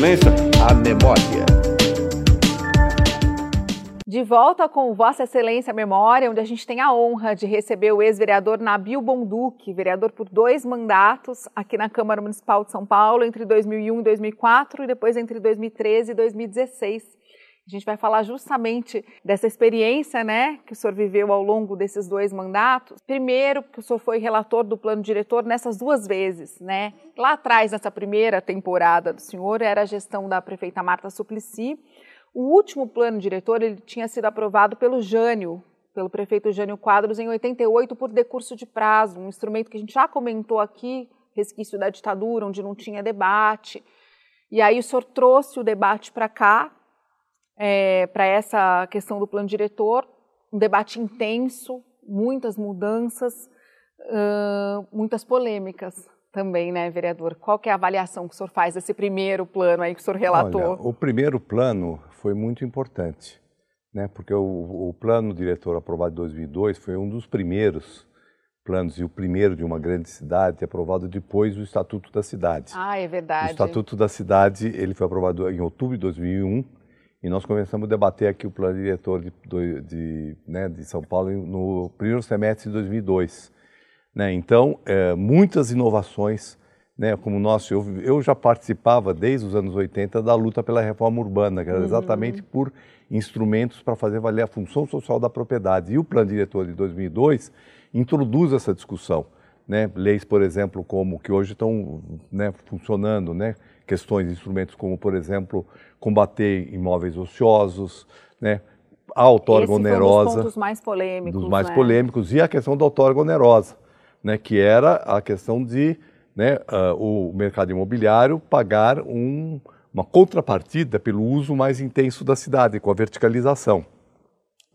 Excelência, a memória. De volta com Vossa Excelência Memória, onde a gente tem a honra de receber o ex-vereador Nabil Bonduque, vereador por dois mandatos aqui na Câmara Municipal de São Paulo, entre 2001 e 2004 e depois entre 2013 e 2016. A gente vai falar justamente dessa experiência, né, que o senhor viveu ao longo desses dois mandatos. Primeiro, porque o senhor foi relator do plano diretor nessas duas vezes, né? Lá atrás, nessa primeira temporada do senhor, era a gestão da prefeita Marta Suplicy, o último plano diretor ele tinha sido aprovado pelo Jânio, pelo prefeito Jânio Quadros, em 88, por decurso de prazo, um instrumento que a gente já comentou aqui, resquício da ditadura, onde não tinha debate. E aí o senhor trouxe o debate para cá, é, para essa questão do plano diretor, um debate intenso, muitas mudanças, uh, muitas polêmicas também, né, vereador? Qual que é a avaliação que o senhor faz desse primeiro plano aí que o senhor relatou? Olha, o primeiro plano foi muito importante, né, porque o, o plano diretor aprovado em 2002 foi um dos primeiros planos e o primeiro de uma grande cidade aprovado depois do Estatuto da Cidade. Ah, é verdade. O Estatuto da Cidade ele foi aprovado em outubro de 2001 e nós começamos a debater aqui o plano diretor de, de, de, né, de São Paulo no primeiro semestre de 2002. Né? Então, é, muitas inovações, né? como nós, eu, eu já participava desde os anos 80 da luta pela reforma urbana, que era uhum. exatamente por instrumentos para fazer valer a função social da propriedade. E o plano diretor de 2002 introduz essa discussão. Né? Leis, por exemplo, como que hoje estão né, funcionando, né? Questões, instrumentos como, por exemplo, combater imóveis ociosos, né? a outorga onerosa. Um dos pontos mais polêmicos. Dos mais né? polêmicos, e a questão da outorga onerosa né, que era a questão de né, uh, o mercado imobiliário pagar um, uma contrapartida pelo uso mais intenso da cidade, com a verticalização.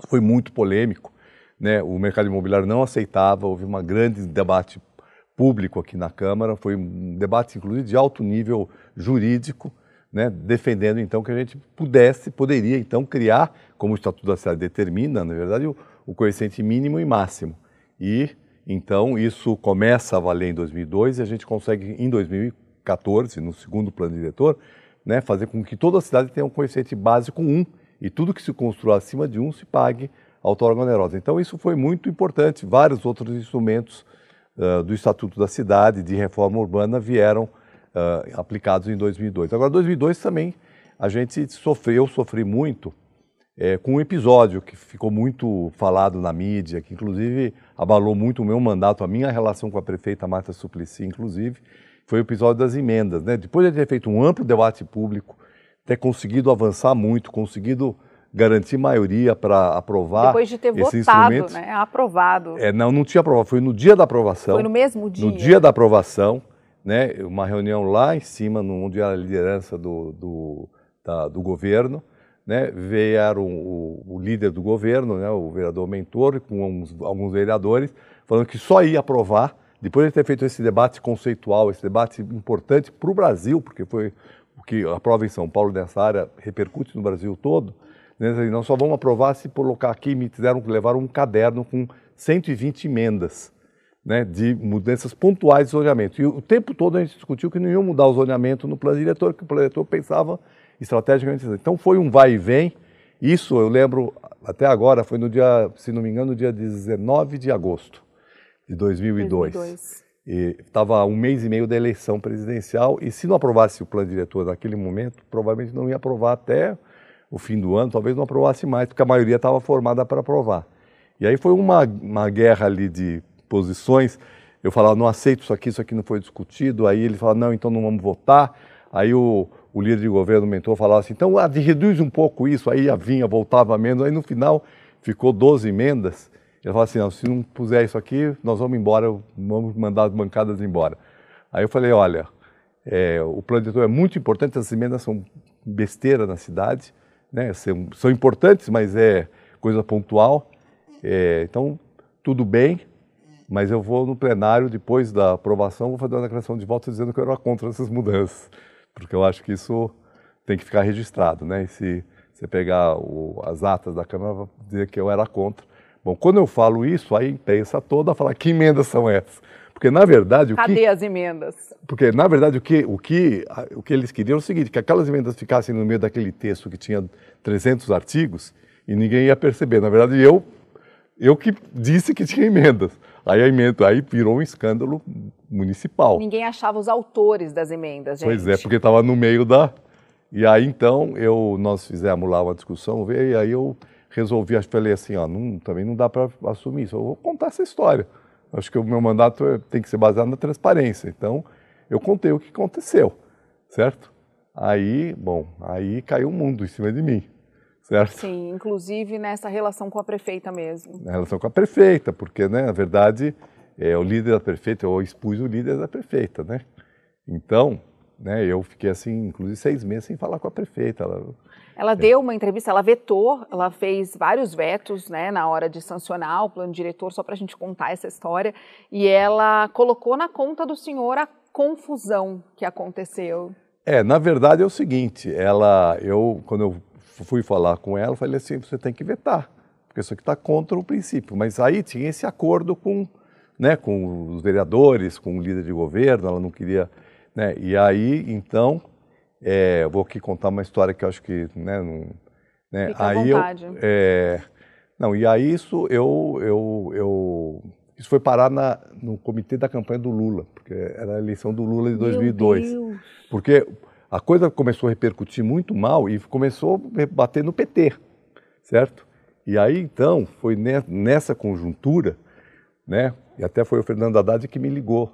Foi muito polêmico, né, o mercado imobiliário não aceitava, houve um grande debate público aqui na Câmara, foi um debate inclusive de alto nível jurídico, né, defendendo então que a gente pudesse, poderia então criar, como o Estatuto da Cidade determina, na verdade, o, o coeficiente mínimo e máximo. E então, isso começa a valer em 2002 e a gente consegue, em 2014, no segundo plano diretor, né, fazer com que toda a cidade tenha um coeficiente básico 1 e tudo que se construa acima de 1 se pague outorga onerosa. Então, isso foi muito importante. Vários outros instrumentos do Estatuto da Cidade, de reforma urbana, vieram uh, aplicados em 2002. Agora, 2002 também a gente sofreu, sofri muito é, com um episódio que ficou muito falado na mídia, que inclusive abalou muito o meu mandato, a minha relação com a prefeita Marta Suplicy, inclusive, foi o episódio das emendas. Né? Depois de ter feito um amplo debate público, ter conseguido avançar muito, conseguido garantir maioria para aprovar Depois de ter votado, né? aprovado. É, não, não tinha aprovado, foi no dia da aprovação. Foi no mesmo dia? No dia da aprovação, né? uma reunião lá em cima, no, onde era a liderança do, do, da, do governo, né, vieram o, o, líder do governo, né, o vereador Mentor, com uns, alguns vereadores, falando que só ia aprovar, depois de ter feito esse debate conceitual, esse debate importante para o Brasil, porque foi o que a prova em São Paulo nessa área repercute no Brasil todo, né, nós só vamos aprovar se colocar aqui, me fizeram levar um caderno com 120 emendas. Né, de mudanças pontuais de zoneamento. E o tempo todo a gente discutiu que não ia mudar o zoneamento no plano diretor, que o plano diretor pensava estrategicamente. Então foi um vai e vem. Isso eu lembro até agora, foi no dia, se não me engano, no dia 19 de agosto de 2002. 2002. E estava um mês e meio da eleição presidencial e se não aprovasse o plano diretor naquele momento, provavelmente não ia aprovar até o fim do ano, talvez não aprovasse mais, porque a maioria estava formada para aprovar. E aí foi uma, uma guerra ali de posições. Eu falava, não aceito isso aqui, isso aqui não foi discutido. Aí ele falava, não, então não vamos votar. Aí o, o líder de governo, o mentor, falava assim, então ah, reduz um pouco isso, aí a vinha, voltava menos, aí no final ficou 12 emendas. Ele falou assim, não, se não puser isso aqui, nós vamos embora, vamos mandar as bancadas embora. Aí eu falei, olha, é, o plano diretor é muito importante, as emendas são besteira na cidade, né, são, são importantes, mas é coisa pontual. É, então, tudo bem, mas eu vou no plenário, depois da aprovação, vou fazer uma declaração de voto dizendo que eu era contra essas mudanças porque eu acho que isso tem que ficar registrado, né? E se você pegar o, as atas da Câmara, vai dizer que eu era contra. Bom, quando eu falo isso, a imprensa toda fala que emendas são essas? Porque, na verdade, o Cadê que... as emendas? Porque, na verdade, o que, o, que, o que eles queriam é o seguinte, que aquelas emendas ficassem no meio daquele texto que tinha 300 artigos e ninguém ia perceber. Na verdade, eu, eu que disse que tinha emendas. Aí a emenda, aí virou um escândalo municipal. Ninguém achava os autores das emendas, gente. Pois é, porque estava no meio da... E aí, então, eu, nós fizemos lá uma discussão, e aí eu resolvi, acho que falei assim, ó, não, também não dá para assumir isso, eu vou contar essa história. Acho que o meu mandato é, tem que ser baseado na transparência. Então, eu contei o que aconteceu, certo? Aí, bom, aí caiu o mundo em cima de mim, certo? Sim, inclusive nessa relação com a prefeita mesmo. Na relação com a prefeita, porque, né, na verdade, é, o líder da prefeita, eu expus o líder da prefeita, né? Então, né, eu fiquei assim, inclusive seis meses sem falar com a prefeita. Ela, ela é. deu uma entrevista, ela vetou, ela fez vários vetos né, na hora de sancionar o plano diretor, só para a gente contar essa história, e ela colocou na conta do senhor a confusão que aconteceu. É, na verdade é o seguinte, ela, eu, quando eu fui falar com ela, falei assim, você tem que vetar, porque isso aqui está contra o princípio. Mas aí tinha esse acordo com, né, com os vereadores, com o líder de governo, ela não queria... Né, e aí, então, é, vou aqui contar uma história que eu acho que, né, não, né Fica aí à vontade. eu, é, não, e aí isso eu, eu, eu isso foi parar na, no comitê da campanha do Lula, porque era a eleição do Lula de 2002. Porque a coisa começou a repercutir muito mal e começou a bater no PT, certo? E aí então foi nessa conjuntura, né? E até foi o Fernando Haddad que me ligou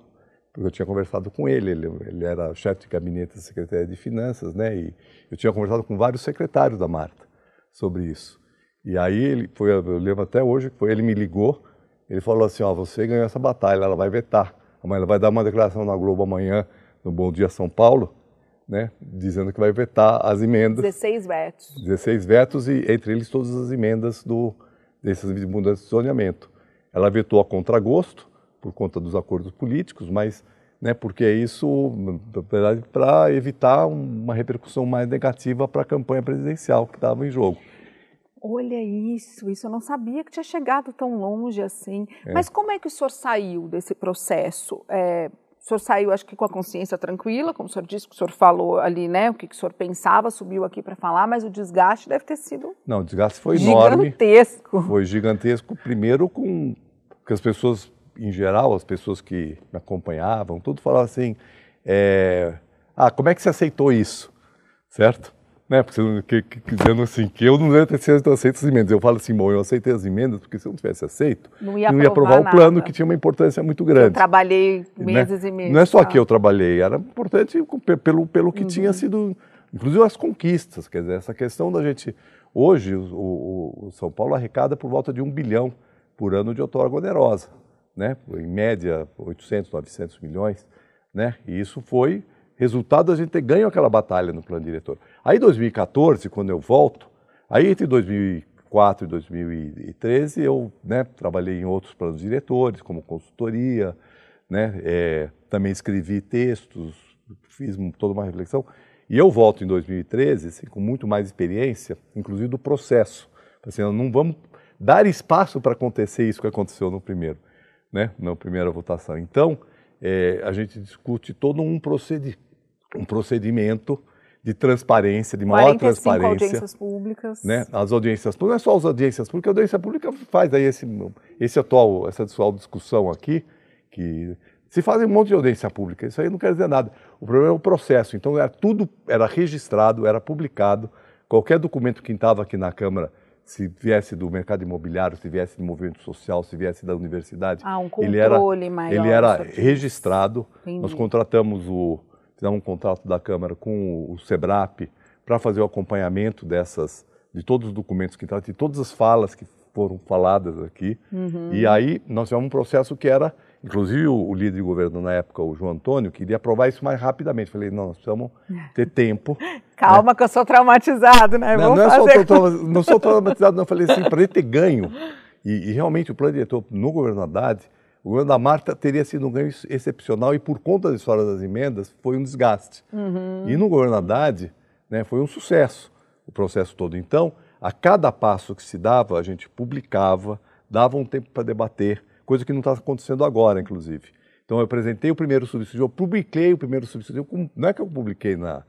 porque eu tinha conversado com ele, ele, ele era chefe de gabinete da Secretaria de Finanças, né? E eu tinha conversado com vários secretários da Marta sobre isso. E aí ele foi, eu lembro até hoje, foi ele me ligou, ele falou assim, ó, você ganhou essa batalha, ela vai vetar. Amanhã ela vai dar uma declaração na Globo amanhã, no Bom Dia São Paulo, né, dizendo que vai vetar as emendas. 16 vetos. 16 vetos e entre eles todas as emendas do desses mudanças de zoneamento. Ela vetou a contragosto, por conta dos acordos políticos, mas né, porque isso, na verdade, para evitar uma repercussão mais negativa para a campanha presidencial que estava em jogo. Olha isso, isso eu não sabia que tinha chegado tão longe assim. É. Mas como é que o senhor saiu desse processo? É, o senhor saiu, acho que com a consciência tranquila, como o senhor disse, que o senhor falou ali, né? O que, que o senhor pensava, subiu aqui para falar, mas o desgaste deve ter sido. Não, o desgaste foi gigantesco. enorme. Gigantesco. Foi gigantesco, primeiro com. Porque as pessoas em geral, as pessoas que me acompanhavam, tudo falavam assim, é, ah, como é que você aceitou isso? Certo? Né? Porque que, que, dizendo assim, que eu não devia ter sido aceito as emendas. Eu falo assim, bom, eu aceitei as emendas porque se eu não tivesse aceito, não ia, não ia aprovar o plano que tinha uma importância muito grande. Eu trabalhei meses né? e meses. Não é só tá. que eu trabalhei, era importante pelo, pelo que uhum. tinha sido, inclusive as conquistas, quer dizer, essa questão da gente... Hoje, o, o, o São Paulo arrecada por volta de um bilhão por ano de outorga onerosa né? em média 800, 900 milhões, né? e isso foi resultado da gente ter ganho aquela batalha no plano diretor. Aí, em 2014, quando eu volto, aí entre 2004 e 2013, eu né, trabalhei em outros planos diretores, como consultoria, né, é, também escrevi textos, fiz toda uma reflexão, e eu volto em 2013 assim, com muito mais experiência, inclusive do processo. Assim, não vamos dar espaço para acontecer isso que aconteceu no primeiro né, na primeira votação. Então, é, a gente discute todo um, procedi um procedimento de transparência, de maior 45 transparência. audiências públicas. Né? As audiências públicas, não é só as audiências públicas, a audiência pública faz aí esse, esse atual, essa atual discussão aqui, que se faz um monte de audiência pública, isso aí não quer dizer nada. O problema é o processo, então era tudo, era registrado, era publicado, qualquer documento que estava aqui na Câmara se viesse do mercado imobiliário, se viesse do movimento social, se viesse da universidade. Ah, um controle ele era, maior. Ele era registrado. Entendi. Nós contratamos o, fizemos um contrato da Câmara com o, SEBRAP para fazer o acompanhamento dessas, de todos os documentos que tratam, de todas as falas que foram faladas aqui. Uhum. E aí nós tivemos um processo que era Inclusive, o, líder de governo na época, o João Antônio, queria aprovar isso mais rapidamente. Falei, não, nós precisamos ter tempo. Calma, né? que eu sou traumatizado, né? Não, não, é fazer... só, não sou traumatizado, não. Falei assim, para ele ter ganho. E, e, realmente, o plano diretor no governo Haddad, o governo da Marta teria sido um ganho excepcional e, por conta da história das emendas, foi um desgaste. Uhum. E no governo Haddad, né, foi um sucesso o processo todo. Então, a cada passo que se dava, a gente publicava, dava um tempo para debater coisa que não está acontecendo agora, inclusive. Então eu apresentei o primeiro substitutivo, eu publiquei o primeiro substitutivo, não é que eu publiquei na,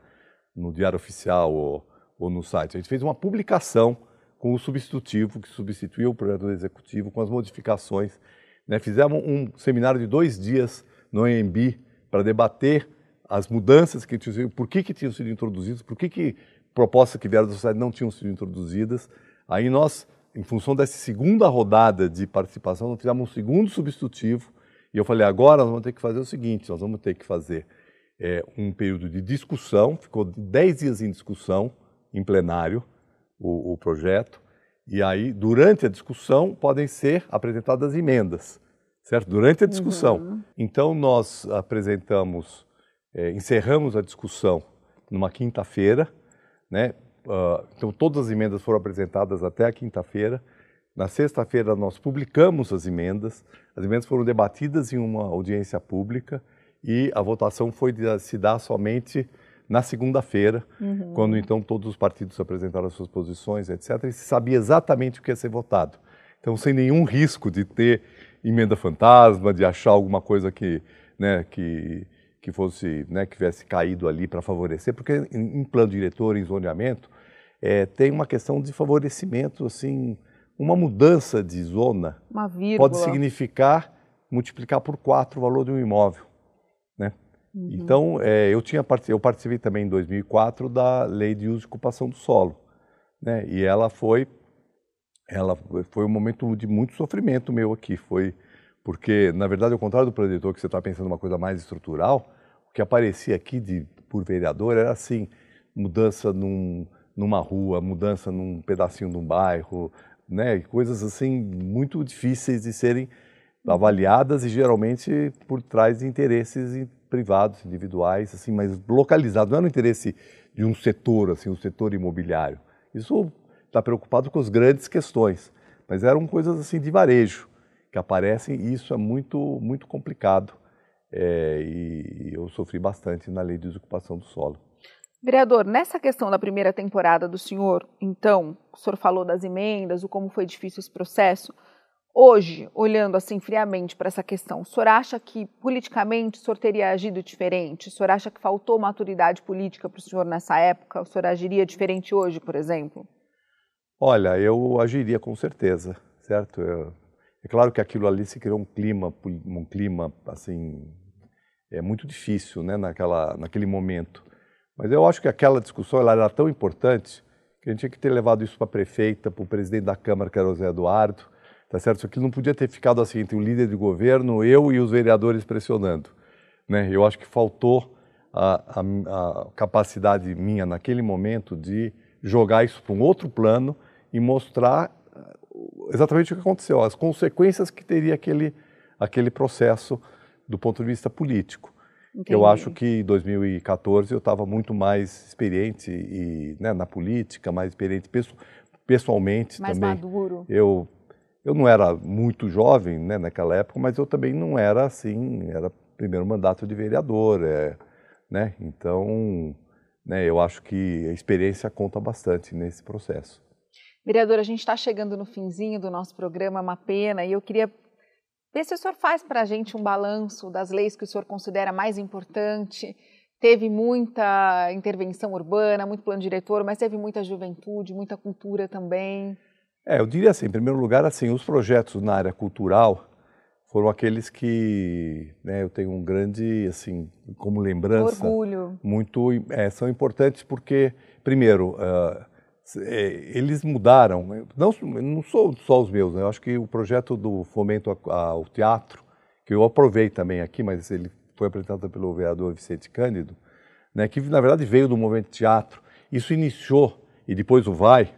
no Diário Oficial ou, ou no site, a gente fez uma publicação com o substitutivo, que substituiu o projeto executivo, com as modificações. Né? Fizemos um seminário de dois dias no EMB para debater as mudanças que tinham por que, que tinham sido introduzidas, por que, que propostas que vieram da sociedade não tinham sido introduzidas. Aí nós, em função dessa segunda rodada de participação, nós fizemos um segundo substitutivo e eu falei, agora nós vamos ter que fazer o seguinte, nós vamos ter que fazer é, um período de discussão, ficou 10 dias em discussão, em plenário, o, o projeto, e aí, durante a discussão, podem ser apresentadas emendas, certo? Durante a discussão. Uhum. Então, nós apresentamos, é, encerramos a discussão numa quinta-feira, né? Uh, então, todas as emendas foram apresentadas até a quinta-feira. Na sexta-feira, nós publicamos as emendas. As emendas foram debatidas em uma audiência pública e a votação foi de se dar somente na segunda-feira, uhum. quando então todos os partidos apresentaram as suas posições, etc., e se sabia exatamente o que ia ser votado. Então, sem nenhum risco de ter emenda fantasma, de achar alguma coisa que, né, que, que fosse, né, que tivesse caído ali para favorecer, porque em, em, plano diretor, em zoneamento, é, tem uma questão de favorecimento, assim, uma mudança de zona pode significar multiplicar por quatro o valor de um imóvel. Uhum. Então, é, eu, tinha, eu participei também em 2004 da lei de uso e ocupação do solo. Né? E ela foi, ela foi um momento de muito sofrimento meu aqui. Foi porque, na verdade, ao contrário do preditor, que você está pensando uma coisa mais estrutural, o que aparecia aqui de, por vereador era assim, mudança num, numa rua, mudança num pedacinho de um bairro, né? coisas assim muito difíceis de serem avaliadas e geralmente por trás de interesses privados, individuais, assim, mas localizados. Não é no interesse de um setor, assim, um setor imobiliário. Isso está preocupado com as grandes questões, mas eram coisas assim de varejo que aparecem e isso é muito muito complicado. É, e eu sofri bastante na lei de desocupação do solo. Vereador, nessa questão da primeira temporada do senhor, então, o senhor falou das emendas, o como foi difícil esse processo. Hoje, olhando assim friamente para essa questão, o senhor acha que politicamente o senhor teria agido diferente? O senhor acha que faltou maturidade política para o senhor nessa época? O senhor agiria diferente hoje, por exemplo? Olha, eu agiria com certeza, certo? Eu, é claro que aquilo ali se criou um clima, um clima assim, é muito difícil, né, naquela, naquele momento. Mas eu acho que aquela discussão ela era tão importante que a gente tinha que ter levado isso para a prefeita, para o presidente da Câmara, que era o Zé Eduardo, Tá certo? Isso aqui não podia ter ficado assim entre o líder de governo, eu e os vereadores pressionando. Né? Eu acho que faltou a, a, a capacidade minha naquele momento de jogar isso para um outro plano e mostrar exatamente o que aconteceu, as consequências que teria aquele, aquele processo do ponto de vista político. Entendi. Eu acho que em 2014 eu estava muito mais experiente e, né, na política, mais experiente pessoalmente mais também. Mais maduro. Eu eu não era muito jovem né, naquela época, mas eu também não era assim, era primeiro mandato de vereador, é, né? Então, né, eu acho que a experiência conta bastante nesse processo. Vereador, a gente está chegando no finzinho do nosso programa, uma pena, e eu queria ver se o senhor faz para a gente um balanço das leis que o senhor considera mais importante. Teve muita intervenção urbana, muito plano diretor, mas teve muita juventude, muita cultura também. É, eu diria assim, em primeiro lugar, assim, os projetos na área cultural foram aqueles que né, eu tenho um grande, assim, como lembrança, orgulho, muito, é, são importantes porque, primeiro, uh, eles mudaram. Não, não sou só os meus, né? eu acho que o projeto do fomento ao teatro, que eu aprovei também aqui, mas ele foi apresentado pelo vereador Vicente Cândido, né, que na verdade veio do movimento teatro. Isso iniciou e depois o vai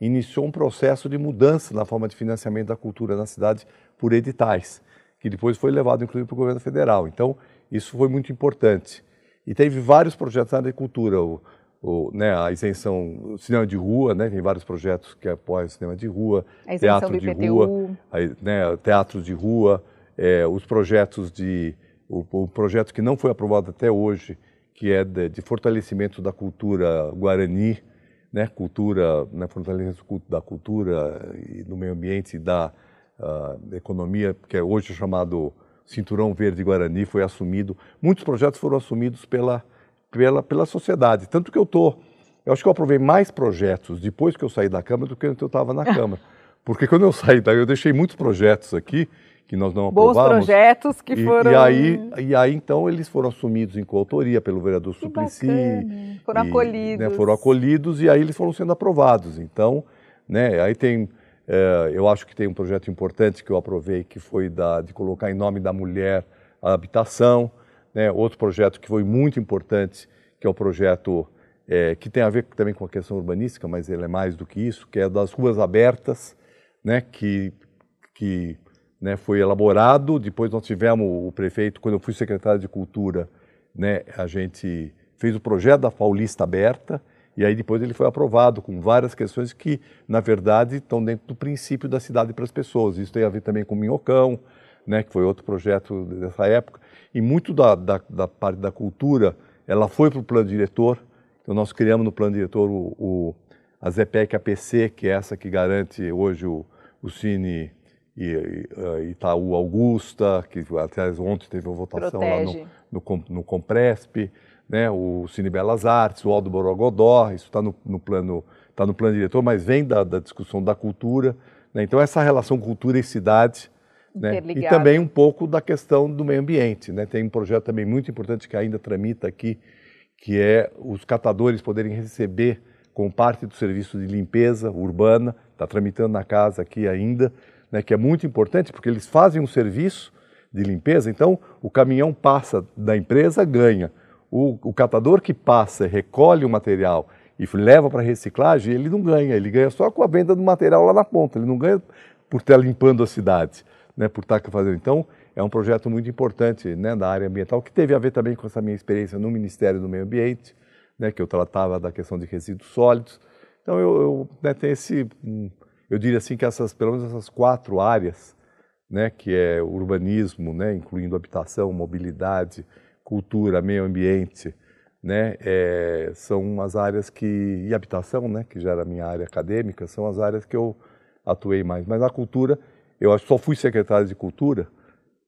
iniciou um processo de mudança na forma de financiamento da cultura na cidade por editais, que depois foi levado inclusive para o governo federal. Então, isso foi muito importante. E teve vários projetos na de cultura, o, o, né, a isenção, o cinema de rua, né, tem vários projetos que apoiam o cinema de rua, teatro de rua, né, teatro de rua, é, os projetos de, o, o, projeto que não foi aprovado até hoje, que é de, de fortalecimento da cultura guarani, né, cultura, né, fortalecimento da cultura e do meio ambiente e da uh, economia, que é hoje chamado Cinturão Verde Guarani foi assumido, muitos projetos foram assumidos pela, pela, pela sociedade. Tanto que eu estou, eu acho que eu aprovei mais projetos depois que eu saí da Câmara do que quando eu estava na Câmara. Porque quando eu saí daí, eu deixei muitos projetos aqui que nós não Bons aprovamos. Bons projetos que e, foram... E aí, e aí, então, eles foram assumidos em coautoria pelo vereador que Suplicy. Bacana. Foram e, acolhidos. Né, foram acolhidos e aí eles foram sendo aprovados. Então, né, aí tem... É, eu acho que tem um projeto importante que eu aprovei, que foi da, de colocar em nome da mulher a habitação. Né, outro projeto que foi muito importante, que é o projeto é, que tem a ver também com a questão urbanística, mas ele é mais do que isso, que é das ruas abertas, né, que, que né, foi elaborado. Depois nós tivemos o prefeito, quando eu fui secretário de Cultura, né, a gente fez o projeto da Paulista Aberta, e aí depois ele foi aprovado com várias questões que, na verdade, estão dentro do princípio da cidade para as pessoas. Isso tem a ver também com o Minhocão, né, que foi outro projeto dessa época. E muito da, da, da parte da cultura, ela foi para o plano diretor. Então nós criamos no plano diretor o, o, a ZPEC APC, que é essa que garante hoje o, o Cine Itaú Augusta, que até ontem teve uma votação Protege. lá no, no, no Compresp né, o Cine Belas Artes, o Aldo Borogodó, isso está no, no, plano, tá no plano diretor, mas vem da, da discussão da cultura. Né? Então, essa relação cultura e cidade, né? e também um pouco da questão do meio ambiente. Né? Tem um projeto também muito importante que ainda tramita aqui, que é os catadores poderem receber com parte do serviço de limpeza urbana, está tramitando na casa aqui ainda, né, que é muito importante, porque eles fazem um serviço de limpeza, então o caminhão passa da empresa, ganha. O, o catador que passa, recolhe o material e leva para reciclagem, ele não ganha, ele ganha só com a venda do material lá na ponta, ele não ganha por estar limpando a cidade, né, por estar fazendo. Então, é um projeto muito importante né, da área ambiental, que teve a ver também com essa minha experiência no Ministério do Meio Ambiente, né, que eu tratava da questão de resíduos sólidos. Então, eu, eu né, tenho esse, eu diria assim que essas, pelo menos essas quatro áreas, né, que é urbanismo, né, incluindo habitação, mobilidade, cultura, meio ambiente, né, é, são as áreas que e habitação, né, que já era minha área acadêmica, são as áreas que eu atuei mais. Mas a cultura, eu só fui secretário de cultura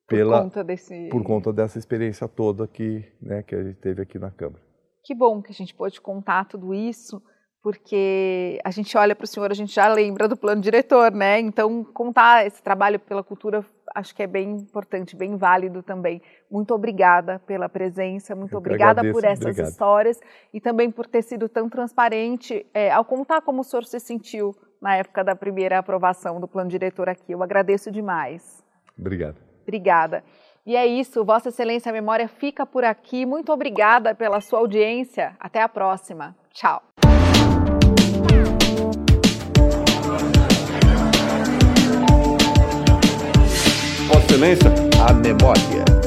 pela por conta, desse... por conta dessa experiência toda que, né, que a gente teve aqui na Câmara. Que bom que a gente pôde contar tudo isso porque a gente olha para o senhor, a gente já lembra do plano diretor, né? Então, contar esse trabalho pela cultura acho que é bem importante, bem válido também. Muito obrigada pela presença, muito Eu obrigada agradeço, por essas obrigado. histórias e também por ter sido tão transparente é, ao contar como o senhor se sentiu na época da primeira aprovação do plano diretor aqui. Eu agradeço demais. Obrigado. Obrigada. E é isso, Vossa Excelência a Memória fica por aqui. Muito obrigada pela sua audiência. Até a próxima. Tchau. Vossa Excelência, a memória.